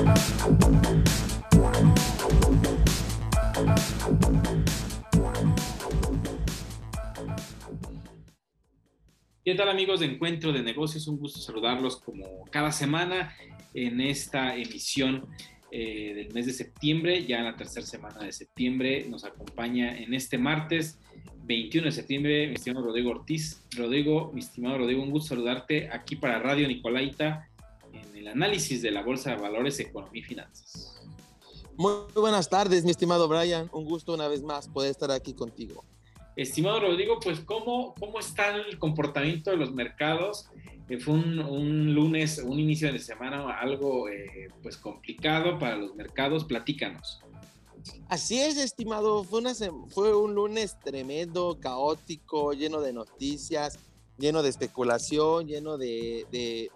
¿Qué tal amigos de Encuentro de Negocios? Un gusto saludarlos como cada semana en esta emisión eh, del mes de septiembre, ya en la tercera semana de septiembre. Nos acompaña en este martes 21 de septiembre mi estimado Rodrigo Ortiz. Rodrigo, mi estimado Rodrigo, un gusto saludarte aquí para Radio Nicolaita en el análisis de la Bolsa de Valores, Economía y Finanzas. Muy buenas tardes, mi estimado Brian. Un gusto una vez más poder estar aquí contigo. Estimado Rodrigo, pues ¿cómo, cómo está el comportamiento de los mercados? Eh, fue un, lunes, un inicio de semana algo eh, pues complicado para los mercados. Platícanos. Así es, estimado. Fue, una, fue un lunes tremendo, caótico, lleno de noticias, lleno de especulación, lleno de, de,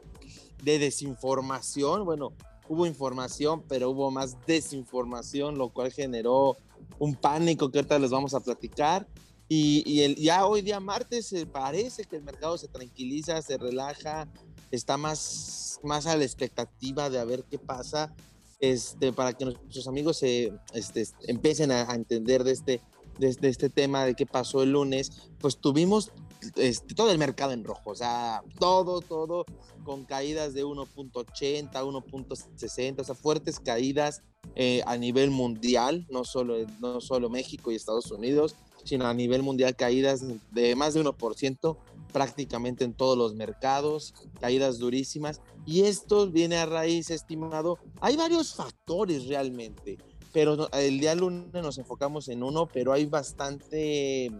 de desinformación. Bueno, hubo información, pero hubo más desinformación, lo cual generó un pánico que ahorita les vamos a platicar. Y, el, ya hoy día martes se parece que el mercado se tranquiliza, se relaja, está más, más a la expectativa de a ver qué pasa, este, para que nuestros amigos se, este, empiecen a, entender de este, de, este tema de qué pasó el lunes. Pues tuvimos este, todo el mercado en rojo, o sea, todo, todo con caídas de 1.80, 1.60, o sea, fuertes caídas eh, a nivel mundial, no solo, no solo México y Estados Unidos sino a nivel mundial caídas de más de 1% prácticamente en todos los mercados, caídas durísimas. Y esto viene a raíz, estimado, hay varios factores realmente, pero el día lunes nos enfocamos en uno, pero hay bastante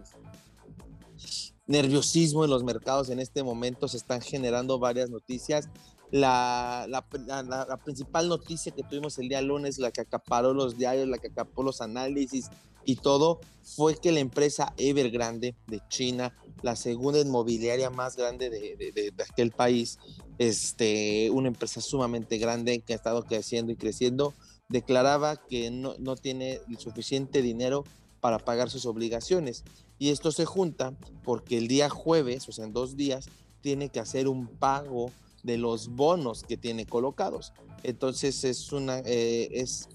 nerviosismo en los mercados en este momento, se están generando varias noticias. La, la, la, principal noticia que tuvimos el día lunes, la que acaparó los diarios, la que acaparó los análisis, y todo fue que la empresa Evergrande de China, la segunda inmobiliaria más grande de, de, aquel país, este, una empresa sumamente grande que ha estado creciendo y creciendo, declaraba que no, no tiene el suficiente dinero para pagar sus obligaciones. Y esto se junta porque el día jueves, o sea, en dos días, tiene que hacer un pago de los bonos que tiene colocados. Entonces es una, eh, es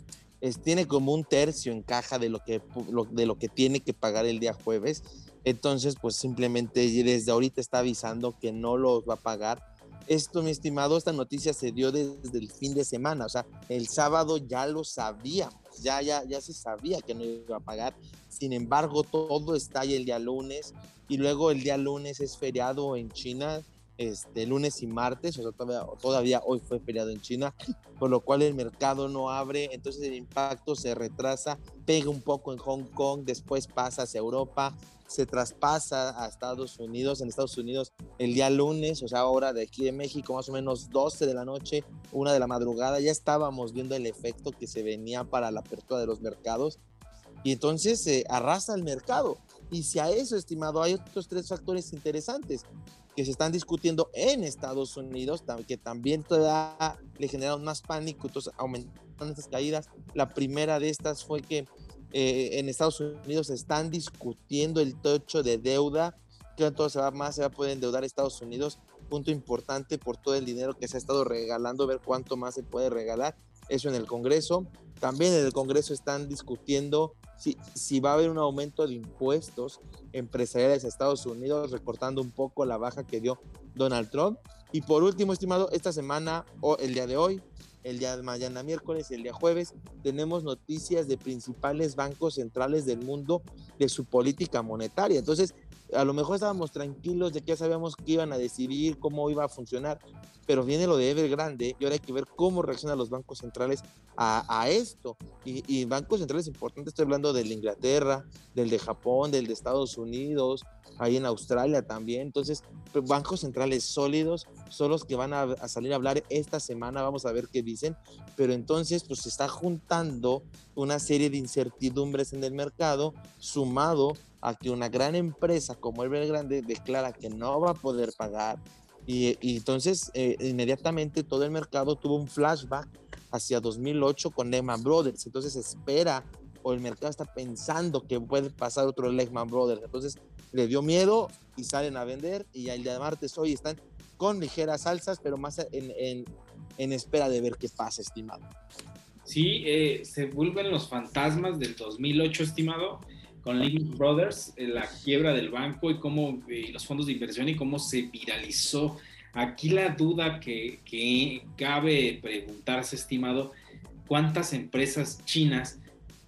tiene como un tercio en caja de lo, que, de lo que tiene que pagar el día jueves. Entonces, pues simplemente desde ahorita está avisando que no los va a pagar. Esto, mi estimado, esta noticia se dio desde el fin de semana, o sea, el sábado ya lo sabíamos, ya, ya, ya se sabía que no iba a pagar. Sin embargo, todo está ahí el día lunes y luego el día lunes es feriado en China, este, lunes y martes, o sea, todavía, todavía, hoy fue feriado en China, por lo cual el mercado no abre, entonces el impacto se retrasa, pega un poco en Hong Kong, después pasa hacia Europa, se traspasa a Estados Unidos, en Estados Unidos el día lunes, o sea, ahora de aquí de México, más o menos 12 de la noche, una de la madrugada, ya estábamos viendo el efecto que se venía para la apertura de los mercados y entonces se arrasa el mercado. Y si a eso, estimado, hay otros tres factores interesantes que se están discutiendo en Estados Unidos, que también todavía le generaron más pánico, entonces aumentan estas caídas. La primera de estas fue que eh, en Estados Unidos se están discutiendo el techo de deuda, que todo se va más, se va a poder endeudar Estados Unidos, punto importante por todo el dinero que se ha estado regalando, ver cuánto más se puede regalar, eso en el Congreso. También en el Congreso están discutiendo si, va a haber un aumento de impuestos empresariales a Estados Unidos, recortando un poco la baja que dio Donald Trump. Y por último, estimado, esta semana o el día de hoy, el día de mañana miércoles el día jueves, tenemos noticias de principales bancos centrales del mundo de su política monetaria. Entonces, a lo mejor estábamos tranquilos de que ya sabíamos que iban a decidir cómo iba a funcionar, pero viene lo de Evergrande y ahora hay que ver cómo reaccionan los bancos centrales a, esto. Y, bancos centrales importantes, estoy hablando del de Inglaterra, del de Japón, del de Estados Unidos, ahí en Australia también. Entonces, pues, bancos centrales sólidos son los que van a, a, salir a hablar esta semana, vamos a ver qué dicen, pero entonces pues se está juntando una serie de incertidumbres en el mercado sumado a que una gran empresa como Evergrande declara que no va a poder pagar y, entonces eh, inmediatamente todo el mercado tuvo un flashback hacia 2008 con Lehman Brothers. Entonces espera o el mercado está pensando que puede pasar otro Lehman Brothers. Entonces le dio miedo y salen a vender y el día de martes hoy están con ligeras alzas, pero más en, en espera de ver qué pasa, estimado. Sí, eh, se vuelven los fantasmas del 2008, estimado, con Lehman Brothers, eh, la quiebra del banco y cómo eh, los fondos de inversión y cómo se viralizó. Aquí la duda que, cabe preguntarse, estimado, ¿cuántas empresas chinas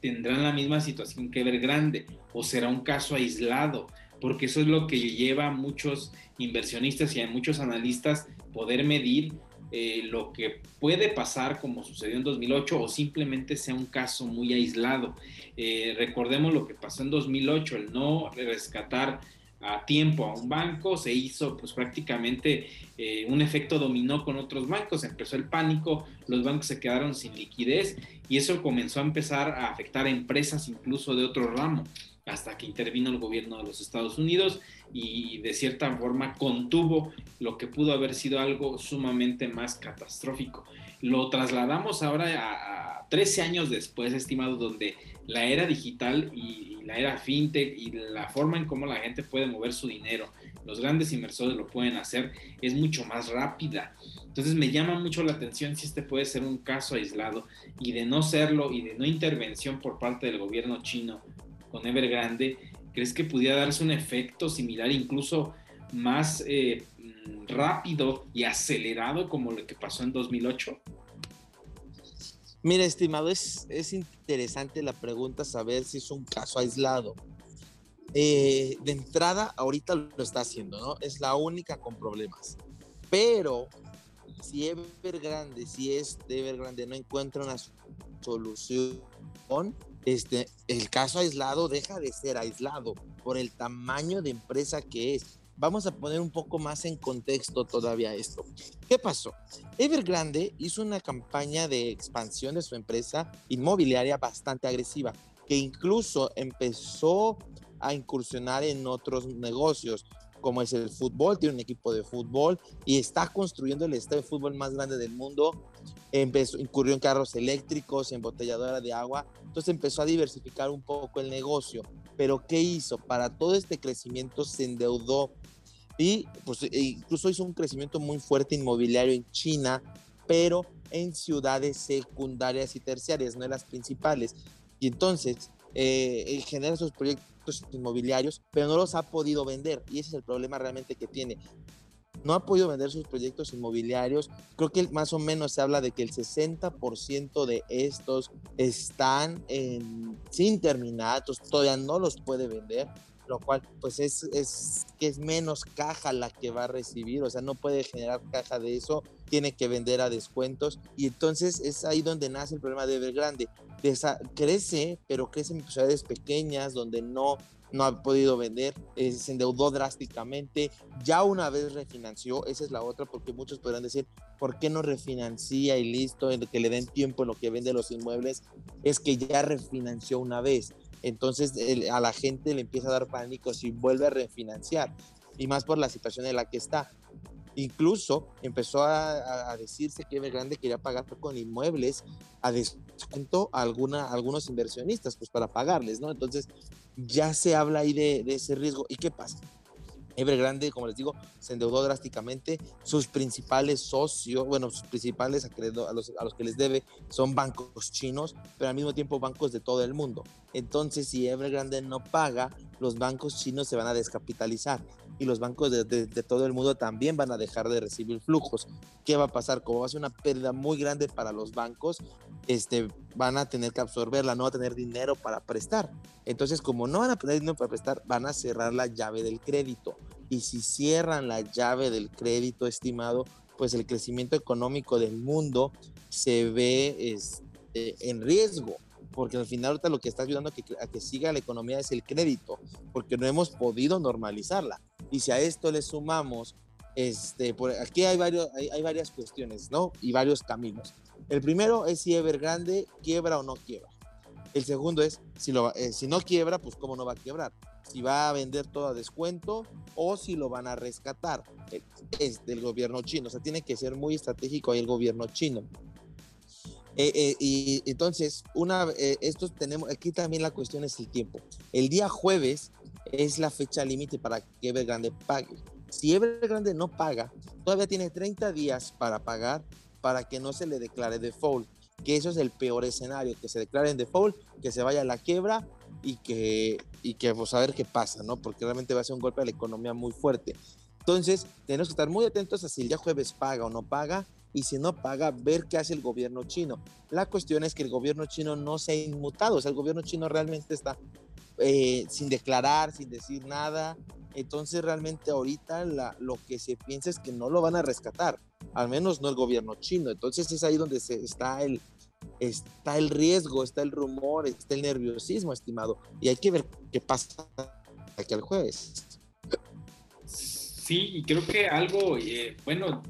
tendrán la misma situación que Evergrande o será un caso aislado? Porque eso es lo que lleva a muchos inversionistas y a muchos analistas poder medir eh, lo que puede pasar como sucedió en 2008 o simplemente sea un caso muy aislado. Eh, recordemos lo que pasó en 2008, el no rescatar a tiempo a un banco, se hizo pues prácticamente eh, un efecto dominó con otros bancos, empezó el pánico, los bancos se quedaron sin liquidez y eso comenzó a empezar a afectar a empresas incluso de otro ramo hasta que intervino el gobierno de los Estados Unidos y de cierta forma contuvo lo que pudo haber sido algo sumamente más catastrófico. Lo trasladamos ahora a, 13 años después, estimado, donde la era digital y, la era fintech y la forma en cómo la gente puede mover su dinero, los grandes inversores lo pueden hacer, es mucho más rápida. Entonces me llama mucho la atención si este puede ser un caso aislado y de no serlo y de no intervención por parte del gobierno chino con Evergrande, ¿crees que pudiera darse un efecto similar, incluso más eh, rápido y acelerado como lo que pasó en 2008? Mira, estimado, es, es interesante la pregunta saber si es un caso aislado. Eh, de entrada, ahorita lo está haciendo, ¿no? Es la única con problemas. Pero si Evergrande, si es de Evergrande no encuentra una solución, este, el caso aislado deja de ser aislado por el tamaño de empresa que es. Vamos a poner un poco más en contexto todavía esto. ¿Qué pasó? Evergrande hizo una campaña de expansión de su empresa inmobiliaria bastante agresiva, que incluso empezó a incursionar en otros negocios, como es el fútbol, tiene un equipo de fútbol y está construyendo el estadio de fútbol más grande del mundo. Empezó, incurrió en carros eléctricos, en botelladora de agua, entonces empezó a diversificar un poco el negocio. Pero ¿qué hizo? Para todo este crecimiento se endeudó y pues, e incluso hizo un crecimiento muy fuerte inmobiliario en China, pero en ciudades secundarias y terciarias, no en las principales. Y entonces eh, genera esos proyectos inmobiliarios, pero no los ha podido vender. Y ese es el problema realmente que tiene. No ha podido vender sus proyectos inmobiliarios. Creo que más o menos se habla de que el 60% de estos están sin terminar, todavía no los puede vender lo cual pues es, es que es menos caja la que va a recibir, o sea, no puede generar caja de eso, tiene que vender a descuentos y entonces es ahí donde nace el problema de Evergrande. crece, pero crece en ciudades pequeñas donde no no ha podido vender, eh, se endeudó drásticamente, ya una vez refinanció, esa es la otra, porque muchos podrán decir, ¿por qué no refinancia y listo, en que le den tiempo en lo que vende los inmuebles? Es que ya refinanció una vez. Entonces a la gente le empieza a dar pánico si vuelve a refinanciar y más por la situación en la que está. Incluso empezó a, decirse que Evergrande quería pagar con inmuebles a descuento a, alguna, algunos inversionistas, pues para pagarles, ¿no? Entonces ya se habla ahí de, ese riesgo. ¿Y qué pasa? Evergrande, como les digo, se endeudó drásticamente. Sus principales socios, bueno, sus principales a los, a los que les debe son bancos chinos, pero al mismo tiempo bancos de todo el mundo. Entonces, si Evergrande no paga, los bancos chinos se van a descapitalizar y los bancos de, todo el mundo también van a dejar de recibir flujos. ¿Qué va a pasar? Como va a ser una pérdida muy grande para los bancos, este, van a tener que absorberla, no va a tener dinero para prestar. Entonces, como no van a tener dinero para prestar, van a cerrar la llave del crédito. Y si cierran la llave del crédito estimado, pues el crecimiento económico del mundo se ve este, en riesgo porque al final ahorita lo que está ayudando a que, a que, siga la economía es el crédito, porque no hemos podido normalizarla. Y si a esto le sumamos, este, por, aquí hay, varios, hay, hay, varias cuestiones, ¿no? Y varios caminos. El primero es si Evergrande quiebra o no quiebra. El segundo es si, lo, eh, si no quiebra, pues cómo no va a quebrar. Si va a vender todo a descuento o si lo van a rescatar. Es del gobierno chino. O sea, tiene que ser muy estratégico ahí el gobierno chino. Eh, eh, y entonces, una, esto tenemos, aquí también la cuestión es el tiempo. El día jueves es la fecha límite para que Evergrande pague. Si Evergrande no paga, todavía tiene 30 días para pagar para que no se le declare default, que eso es el peor escenario, que se declare en default, que se vaya a la quiebra y que, y que pues a ver qué pasa, ¿no? Porque realmente va a ser un golpe a la economía muy fuerte. Entonces, tenemos que estar muy atentos a si el día jueves paga o no paga, y si no paga, ver qué hace el gobierno chino. La cuestión es que el gobierno chino no se ha inmutado, o sea, el gobierno chino realmente está eh, sin declarar, sin decir nada. Entonces, realmente ahorita la, lo que se piensa es que no lo van a rescatar, al menos no el gobierno chino. Entonces, es ahí donde se, está el, está el riesgo, está el rumor, está el nerviosismo, estimado. Y hay que ver qué pasa aquí el jueves. Sí, y creo que algo, eh, bueno,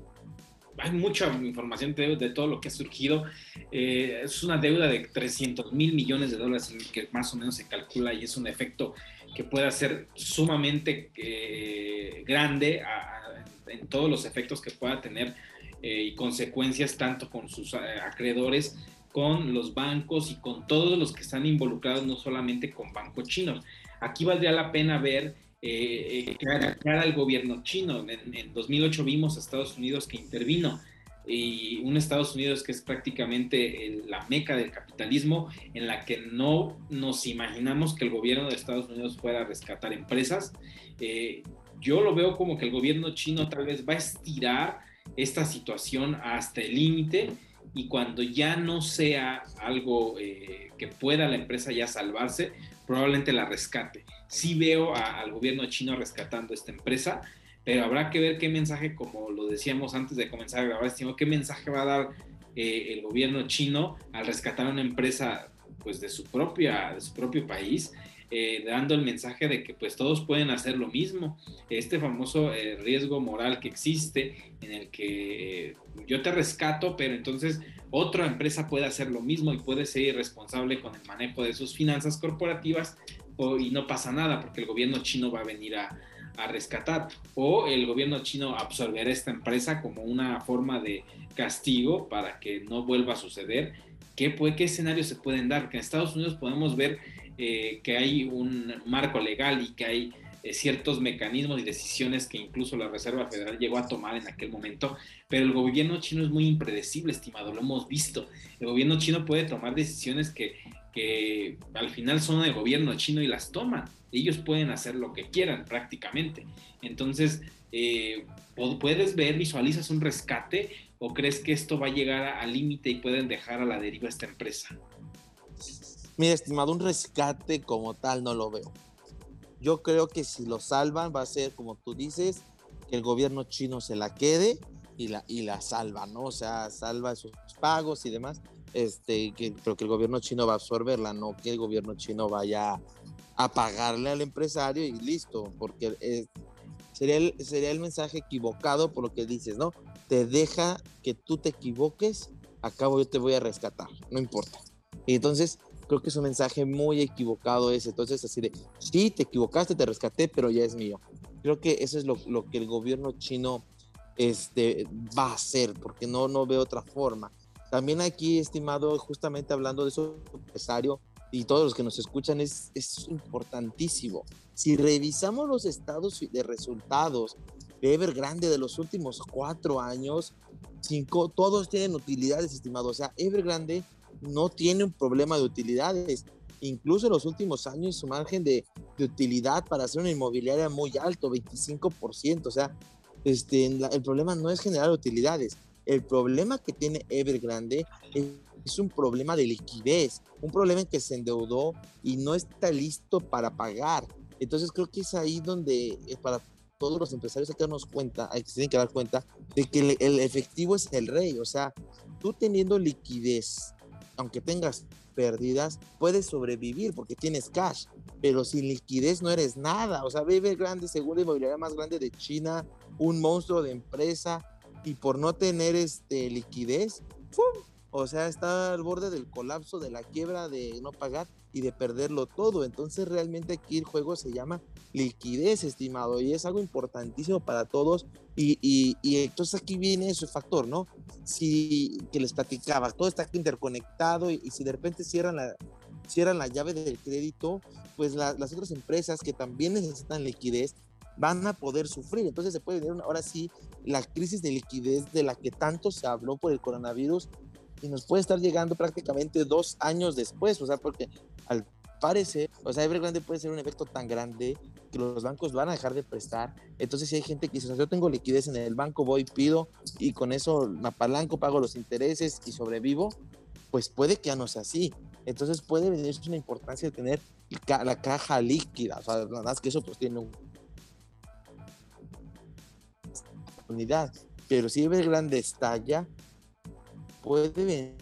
hay mucha información de, todo lo que ha surgido. Eh, es una deuda de 300 mil millones de dólares que más o menos se calcula y es un efecto que puede ser sumamente eh, grande en todos los efectos que pueda tener eh, y consecuencias tanto con sus acreedores, con los bancos y con todos los que están involucrados, no solamente con bancos chinos. Aquí valdría la pena ver eh, eh al gobierno chino. En, 2008 vimos a Estados Unidos que intervino y un Estados Unidos que es prácticamente la meca del capitalismo, en la que no nos imaginamos que el gobierno de Estados Unidos pueda rescatar empresas. Eh, yo lo veo como que el gobierno chino tal vez va a estirar esta situación hasta el límite y cuando ya no sea algo eh, que pueda la empresa ya salvarse, probablemente la rescate sí veo al gobierno chino rescatando esta empresa, pero habrá que ver qué mensaje, como lo decíamos antes de comenzar a grabar, estimo, qué mensaje va a dar eh, el gobierno chino al rescatar una empresa pues de su propia de su propio país eh, dando el mensaje de que pues todos pueden hacer lo mismo. Este famoso eh, riesgo moral que existe en el que yo te rescato pero entonces otra empresa puede hacer lo mismo y puede ser irresponsable con el manejo de sus finanzas corporativas y no pasa nada porque el gobierno chino va a venir a, rescatar o el gobierno chino absorberá esta empresa como una forma de castigo para que no vuelva a suceder. ¿Qué, puede, qué escenarios se pueden dar? Que en Estados Unidos podemos ver eh, que hay un marco legal y que hay eh, ciertos mecanismos y decisiones que incluso la Reserva Federal llegó a tomar en aquel momento, pero el gobierno chino es muy impredecible, estimado, lo hemos visto. El gobierno chino puede tomar decisiones que que al final son el gobierno chino y las toman. Ellos pueden hacer lo que quieran prácticamente. Entonces, eh, ¿puedes ver, visualizas un rescate o crees que esto va a llegar al límite y pueden dejar a la deriva esta empresa? Mira, estimado, un rescate como tal no lo veo. Yo creo que si lo salvan va a ser, como tú dices, que el gobierno chino se la quede y la, y la salva, ¿no? O sea, salva sus pagos y demás este, que, pero que el gobierno chino va a absorberla, no que el gobierno chino vaya a pagarle al empresario y listo, porque sería, el, sería el mensaje equivocado por lo que dices, ¿no? Te deja que tú te equivoques, acabo yo te voy a rescatar, no importa. Y entonces creo que es un mensaje muy equivocado ese, entonces así de, sí, te equivocaste, te rescaté, pero ya es mío. Creo que eso es lo, lo que el gobierno chino este, va a hacer, porque no, no veo otra forma también aquí, estimado, justamente hablando de eso, empresario y todos los que nos escuchan, es, es importantísimo. Si revisamos los estados de resultados de Evergrande de los últimos cuatro años, cinco, todos tienen utilidades, estimado. O sea, Evergrande no tiene un problema de utilidades. Incluso en los últimos años su margen de, de utilidad para hacer una inmobiliaria muy alto, 25%. O sea, este, el problema no es generar utilidades, el problema que tiene Evergrande es, un problema de liquidez, un problema en que se endeudó y no está listo para pagar. Entonces creo que es ahí donde eh, para todos los empresarios hay que darnos cuenta, hay que tienen que dar cuenta de que el, efectivo es el rey. O sea, tú teniendo liquidez, aunque tengas pérdidas, puedes sobrevivir porque tienes cash, pero sin liquidez no eres nada. O sea, Evergrande, segunda inmobiliaria más grande de China, un monstruo de empresa, y por no tener este, liquidez, o sea, está al borde del colapso, de la quiebra, de no pagar y de perderlo todo. Entonces realmente aquí el juego se llama liquidez, estimado, y es algo importantísimo para todos. Y, y, entonces aquí viene ese factor, ¿no? Si que les platicaba, todo está interconectado y, si de repente cierran la, cierran la llave del crédito, pues las otras empresas que también necesitan liquidez van a poder sufrir. Entonces se puede venir ahora sí la crisis de liquidez de la que tanto se habló por el coronavirus y nos puede estar llegando prácticamente dos años después, o sea, porque al parecer, o sea, Evergrande puede ser un efecto tan grande que los bancos van a dejar de prestar. Entonces, si hay gente que dice, yo tengo liquidez en el banco, voy, pido y con eso me apalanco, pago los intereses y sobrevivo, pues puede que ya no sea así. Entonces, puede venir una importancia de tener la caja líquida. O sea, verdad es que eso pues tiene un unidad. Pero si Evergrande estalla, puede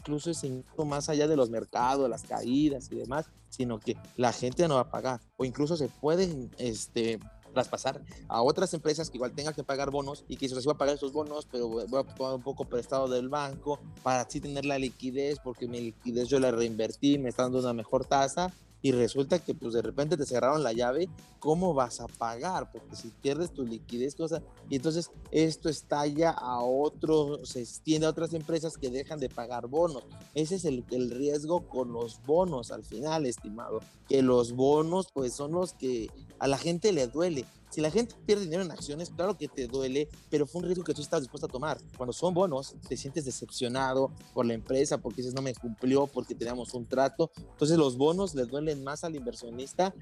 incluso ese más allá de los mercados, las caídas y demás, sino que la gente no va a pagar. O incluso se pueden este, traspasar a otras empresas que igual tengan que pagar bonos y que se les va a pagar esos bonos, pero voy a tomar un poco prestado del banco para así tener la liquidez, porque mi liquidez yo la reinvertí, me está dando una mejor tasa y resulta que pues de repente te cerraron la llave, ¿cómo vas a pagar? Porque si pierdes tu liquidez, cosa, y entonces esto estalla a otros, se extiende a otras empresas que dejan de pagar bonos. Ese es el, el riesgo con los bonos al final, estimado, que los bonos pues son los que a la gente le duele. Si la gente pierde dinero en acciones, claro que te duele, pero fue un riesgo que tú estás dispuesto a tomar. Cuando son bonos, te sientes decepcionado por la empresa porque dices no me cumplió, porque teníamos un trato. Entonces los bonos le duelen más al inversionista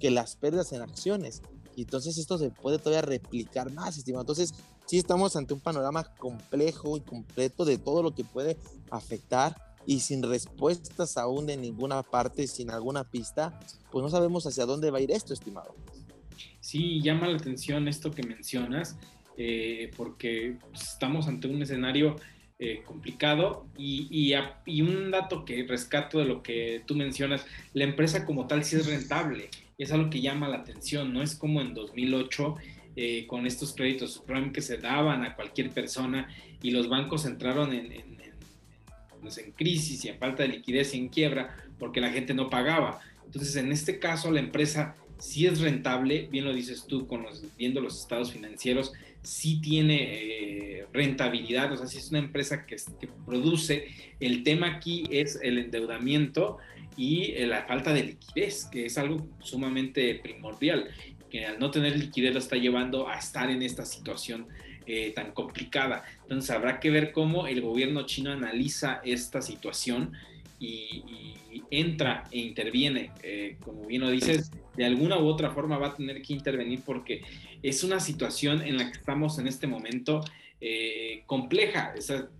que las pérdidas en acciones. Y entonces esto se puede todavía replicar más, estimado. Entonces sí estamos ante un panorama complejo y completo de todo lo que puede afectar y sin respuestas aún de ninguna parte, sin alguna pista, pues no sabemos hacia dónde va a ir esto, estimado. Sí, llama la atención esto que mencionas, eh, porque estamos ante un escenario eh, complicado y, y, un dato que rescato de lo que tú mencionas, la empresa como tal sí es rentable, es algo que llama la atención, no es como en 2008 eh, con estos créditos que se daban a cualquier persona y los bancos entraron en, en, pues, en crisis y en falta de liquidez y en quiebra porque la gente no pagaba. Entonces, en este caso, la empresa sí es rentable, bien lo dices tú, con los, viendo los estados financieros, sí tiene eh, rentabilidad, o sea, sí es una empresa que, produce. El tema aquí es el endeudamiento y eh, la falta de liquidez, que es algo sumamente primordial, que al no tener liquidez lo está llevando a estar en esta situación eh, tan complicada. Entonces habrá que ver cómo el gobierno chino analiza esta situación y, entra e interviene, eh, como bien lo dices, de alguna u otra forma va a tener que intervenir porque es una situación en la que estamos en este momento eh, compleja.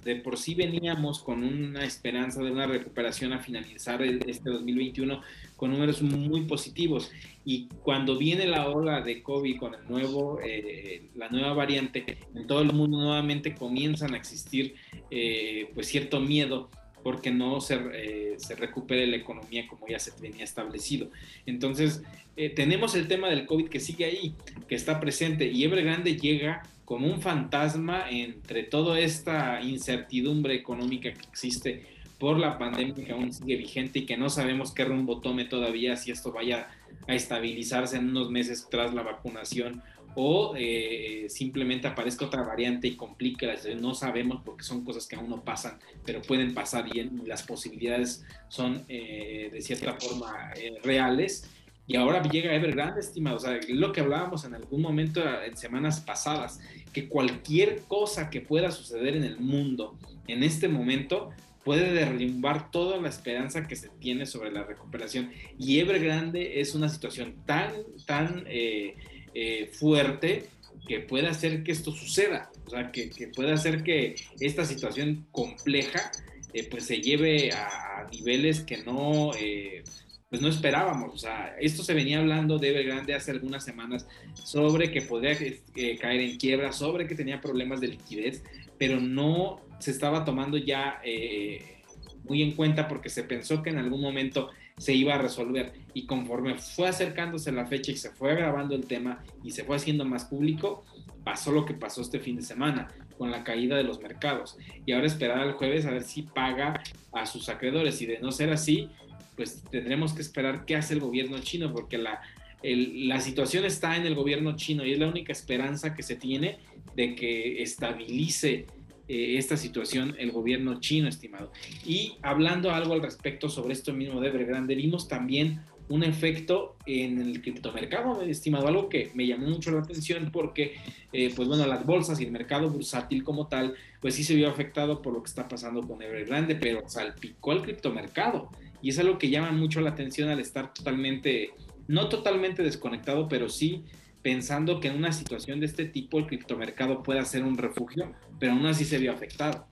de por sí veníamos con una esperanza de una recuperación a finalizar este 2021 con números muy positivos. Y cuando viene la ola de COVID con el nuevo, eh, la nueva variante, en todo el mundo nuevamente comienzan a existir eh, pues cierto miedo porque no se, se, recupere la economía como ya se tenía establecido. Entonces, tenemos el tema del COVID que sigue ahí, que está presente, y Evergrande llega como un fantasma entre toda esta incertidumbre económica que existe por la pandemia que aún sigue vigente y que no sabemos qué rumbo tome todavía, si esto vaya a estabilizarse en unos meses tras la vacunación o eh, simplemente aparezca otra variante y complique la situación. No sabemos porque son cosas que aún no pasan, pero pueden pasar y las posibilidades son eh, de cierta forma eh, reales. Y ahora llega Evergrande, estimado. O sea, lo que hablábamos en algún momento en semanas pasadas, que cualquier cosa que pueda suceder en el mundo en este momento puede derrumbar toda la esperanza que se tiene sobre la recuperación. Y Evergrande es una situación tan, tan eh, eh, fuerte que puede hacer que esto suceda. O sea, que, puede hacer que esta situación compleja eh, pues se lleve a niveles que no pues no esperábamos. O sea, esto se venía hablando de Evergrande hace algunas semanas sobre que podría eh, caer en quiebra, sobre que tenía problemas de liquidez, pero no se estaba tomando ya eh, muy en cuenta porque se pensó que en algún momento se iba a resolver. Y conforme fue acercándose la fecha y se fue agravando el tema y se fue haciendo más público, pasó lo que pasó este fin de semana con la caída de los mercados. Y ahora esperar al jueves a ver si paga a sus acreedores. Y de no ser así, pues tendremos que esperar qué hace el gobierno chino, porque la, la situación está en el gobierno chino y es la única esperanza que se tiene de que estabilice eh, esta situación el gobierno chino, estimado. Y hablando algo al respecto sobre esto mismo de Evergrande, vimos también un efecto en el criptomercado, estimado, algo que me llamó mucho la atención porque, eh, pues bueno, las bolsas y el mercado bursátil como tal, pues sí se vio afectado por lo que está pasando con Evergrande, pero salpicó el criptomercado. Y es algo que llama mucho la atención al estar totalmente, no totalmente desconectado, pero sí pensando que en una situación de este tipo el criptomercado pueda ser un refugio, pero aún así se vio afectado.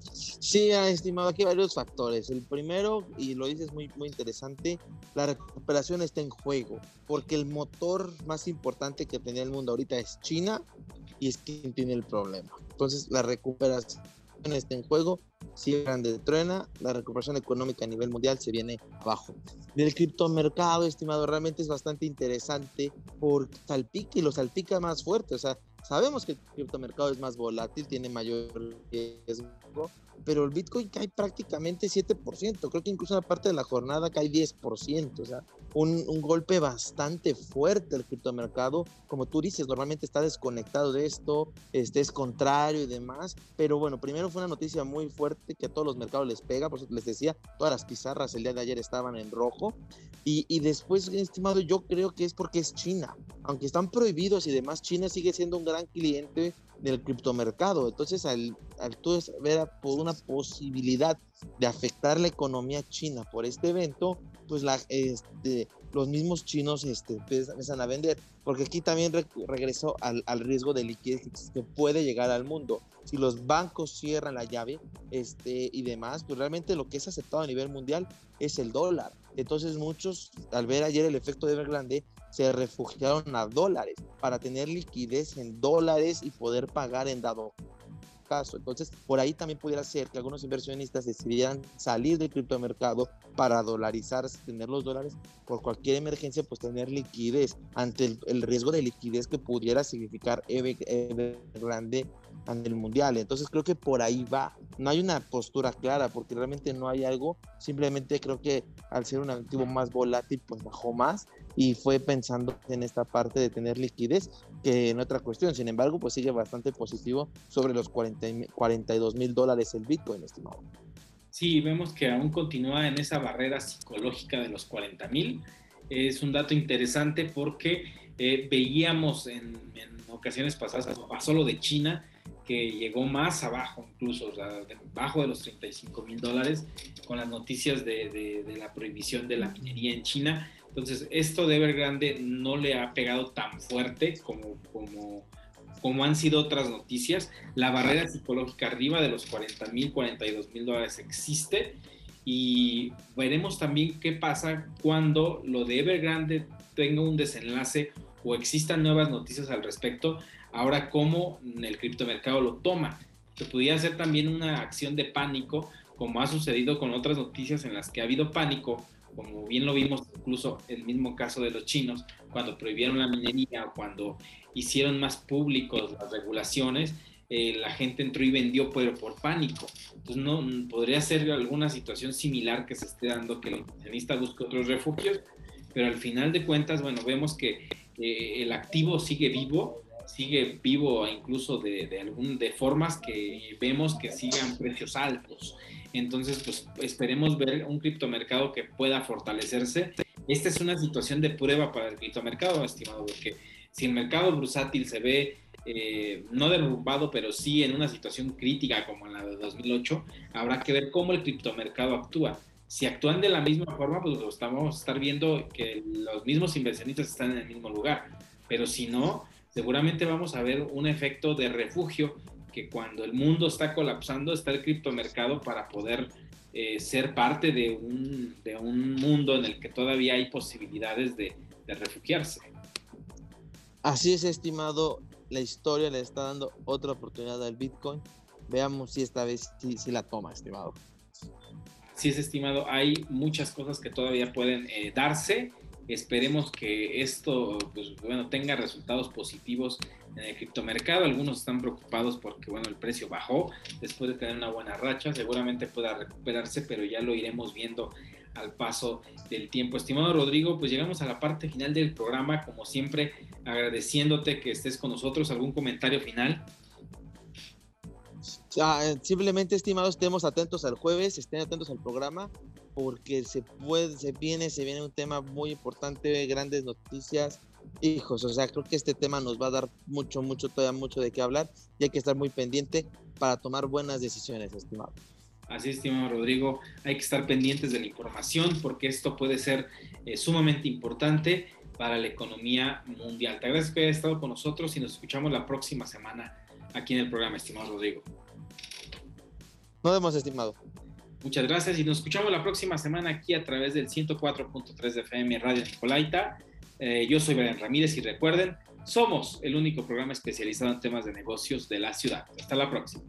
Sí, estimado, aquí varios factores. El primero, y lo dices muy, muy interesante, la recuperación está en juego, porque el motor más importante que tenía el mundo ahorita es China y es quien tiene el problema. Entonces, la recuperación está en juego. Si grande truena, la recuperación económica a nivel mundial se viene abajo. Del criptomercado, estimado, realmente es bastante interesante porque salpica y lo salpica más fuerte. O sea, sabemos que el criptomercado es más volátil, tiene mayor riesgo, pero el Bitcoin cae prácticamente 7%, creo que incluso en la parte de la jornada cae 10%, o sea, un, un, golpe bastante fuerte el criptomercado, como tú dices, normalmente está desconectado de esto, este es contrario y demás, pero bueno, primero fue una noticia muy fuerte que a todos los mercados les pega, por eso les decía, todas las pizarras el día de ayer estaban en rojo, y, y después, estimado, yo creo que es porque es China, aunque están prohibidos y demás, China sigue siendo un gran cliente del criptomercado. Entonces, al, al tú ver por una posibilidad de afectar la economía china por este evento, pues la, este, los mismos chinos este, empiezan a vender, porque aquí también regresó al, al, riesgo de liquidez que puede llegar al mundo. Si los bancos cierran la llave este, y demás, pues realmente lo que es aceptado a nivel mundial es el dólar. Entonces muchos, al ver ayer el efecto de Evergrande, se refugiaron a dólares para tener liquidez en dólares y poder pagar en dado caso. Entonces, por ahí también pudiera ser que algunos inversionistas decidieran salir del criptomercado para dolarizarse, tener los dólares por cualquier emergencia, pues tener liquidez ante el, riesgo de liquidez que pudiera significar grande ante el mundial. Entonces, creo que por ahí va. No hay una postura clara porque realmente no hay algo. Simplemente creo que al ser un activo más volátil, pues bajó más y fue pensando en esta parte de tener liquidez que en otra cuestión. Sin embargo, pues sigue bastante positivo sobre los 40, 42 mil dólares el Bitcoin, estimado. Sí, vemos que aún continúa en esa barrera psicológica de los 40 mil. Es un dato interesante porque eh, veíamos en, en, ocasiones pasadas, pasó lo de China, que llegó más abajo incluso, o sea, debajo de los 35 mil dólares, con las noticias de, de, de la prohibición de la minería en China entonces, esto de Evergrande no le ha pegado tan fuerte como, como, como han sido otras noticias. La barrera psicológica arriba de los 40 mil, 42 mil dólares existe y veremos también qué pasa cuando lo de Evergrande tenga un desenlace o existan nuevas noticias al respecto. Ahora, cómo el criptomercado lo toma. Que pudiera ser también una acción de pánico, como ha sucedido con otras noticias en las que ha habido pánico como bien lo vimos incluso el mismo caso de los chinos, cuando prohibieron la minería cuando hicieron más públicos las regulaciones, eh, la gente entró y vendió pero por pánico. Entonces no podría ser alguna situación similar que se esté dando que el inversionista busque otros refugios, pero al final de cuentas, bueno, vemos que eh, el activo sigue vivo, sigue vivo incluso de, de, algún, de formas que vemos que sigan precios altos. Entonces, pues esperemos ver un criptomercado que pueda fortalecerse. Esta es una situación de prueba para el criptomercado, estimado, porque si el mercado bursátil se ve eh, no derrumbado, pero sí en una situación crítica como la de 2008, habrá que ver cómo el criptomercado actúa. Si actúan de la misma forma, pues lo estamos estar viendo que los mismos inversionistas están en el mismo lugar. Pero si no, seguramente vamos a ver un efecto de refugio que cuando el mundo está colapsando está el criptomercado para poder eh, ser parte de un, de un, mundo en el que todavía hay posibilidades de, de, refugiarse. Así es, estimado. La historia le está dando otra oportunidad al Bitcoin. Veamos si esta vez sí la toma, estimado. Sí es, estimado. Hay muchas cosas que todavía pueden eh, darse. Esperemos que esto pues, bueno, tenga resultados positivos en el criptomercado. Algunos están preocupados porque bueno, el precio bajó después de tener una buena racha. Seguramente pueda recuperarse, pero ya lo iremos viendo al paso del tiempo. Estimado Rodrigo, pues llegamos a la parte final del programa. Como siempre, agradeciéndote que estés con nosotros. ¿Algún comentario final? simplemente, estimados, estemos atentos al jueves, estén atentos al programa, porque se puede, se viene, se viene un tema muy importante, grandes noticias. Hijos, o sea, creo que este tema nos va a dar mucho, mucho, todavía mucho de qué hablar y hay que estar muy pendiente para tomar buenas decisiones, estimado. Así, estimado Rodrigo, hay que estar pendientes de la información porque esto puede ser eh, sumamente importante para la economía mundial. Te agradezco que hayas estado con nosotros y nos escuchamos la próxima semana aquí en el programa, estimado Rodrigo. Nos vemos, estimado. Muchas gracias y nos escuchamos la próxima semana aquí a través del 104.3 de FM Radio Nicolaita. Eh, yo soy Brian Ramírez y recuerden, somos el único programa especializado en temas de negocios de la ciudad. Hasta la próxima.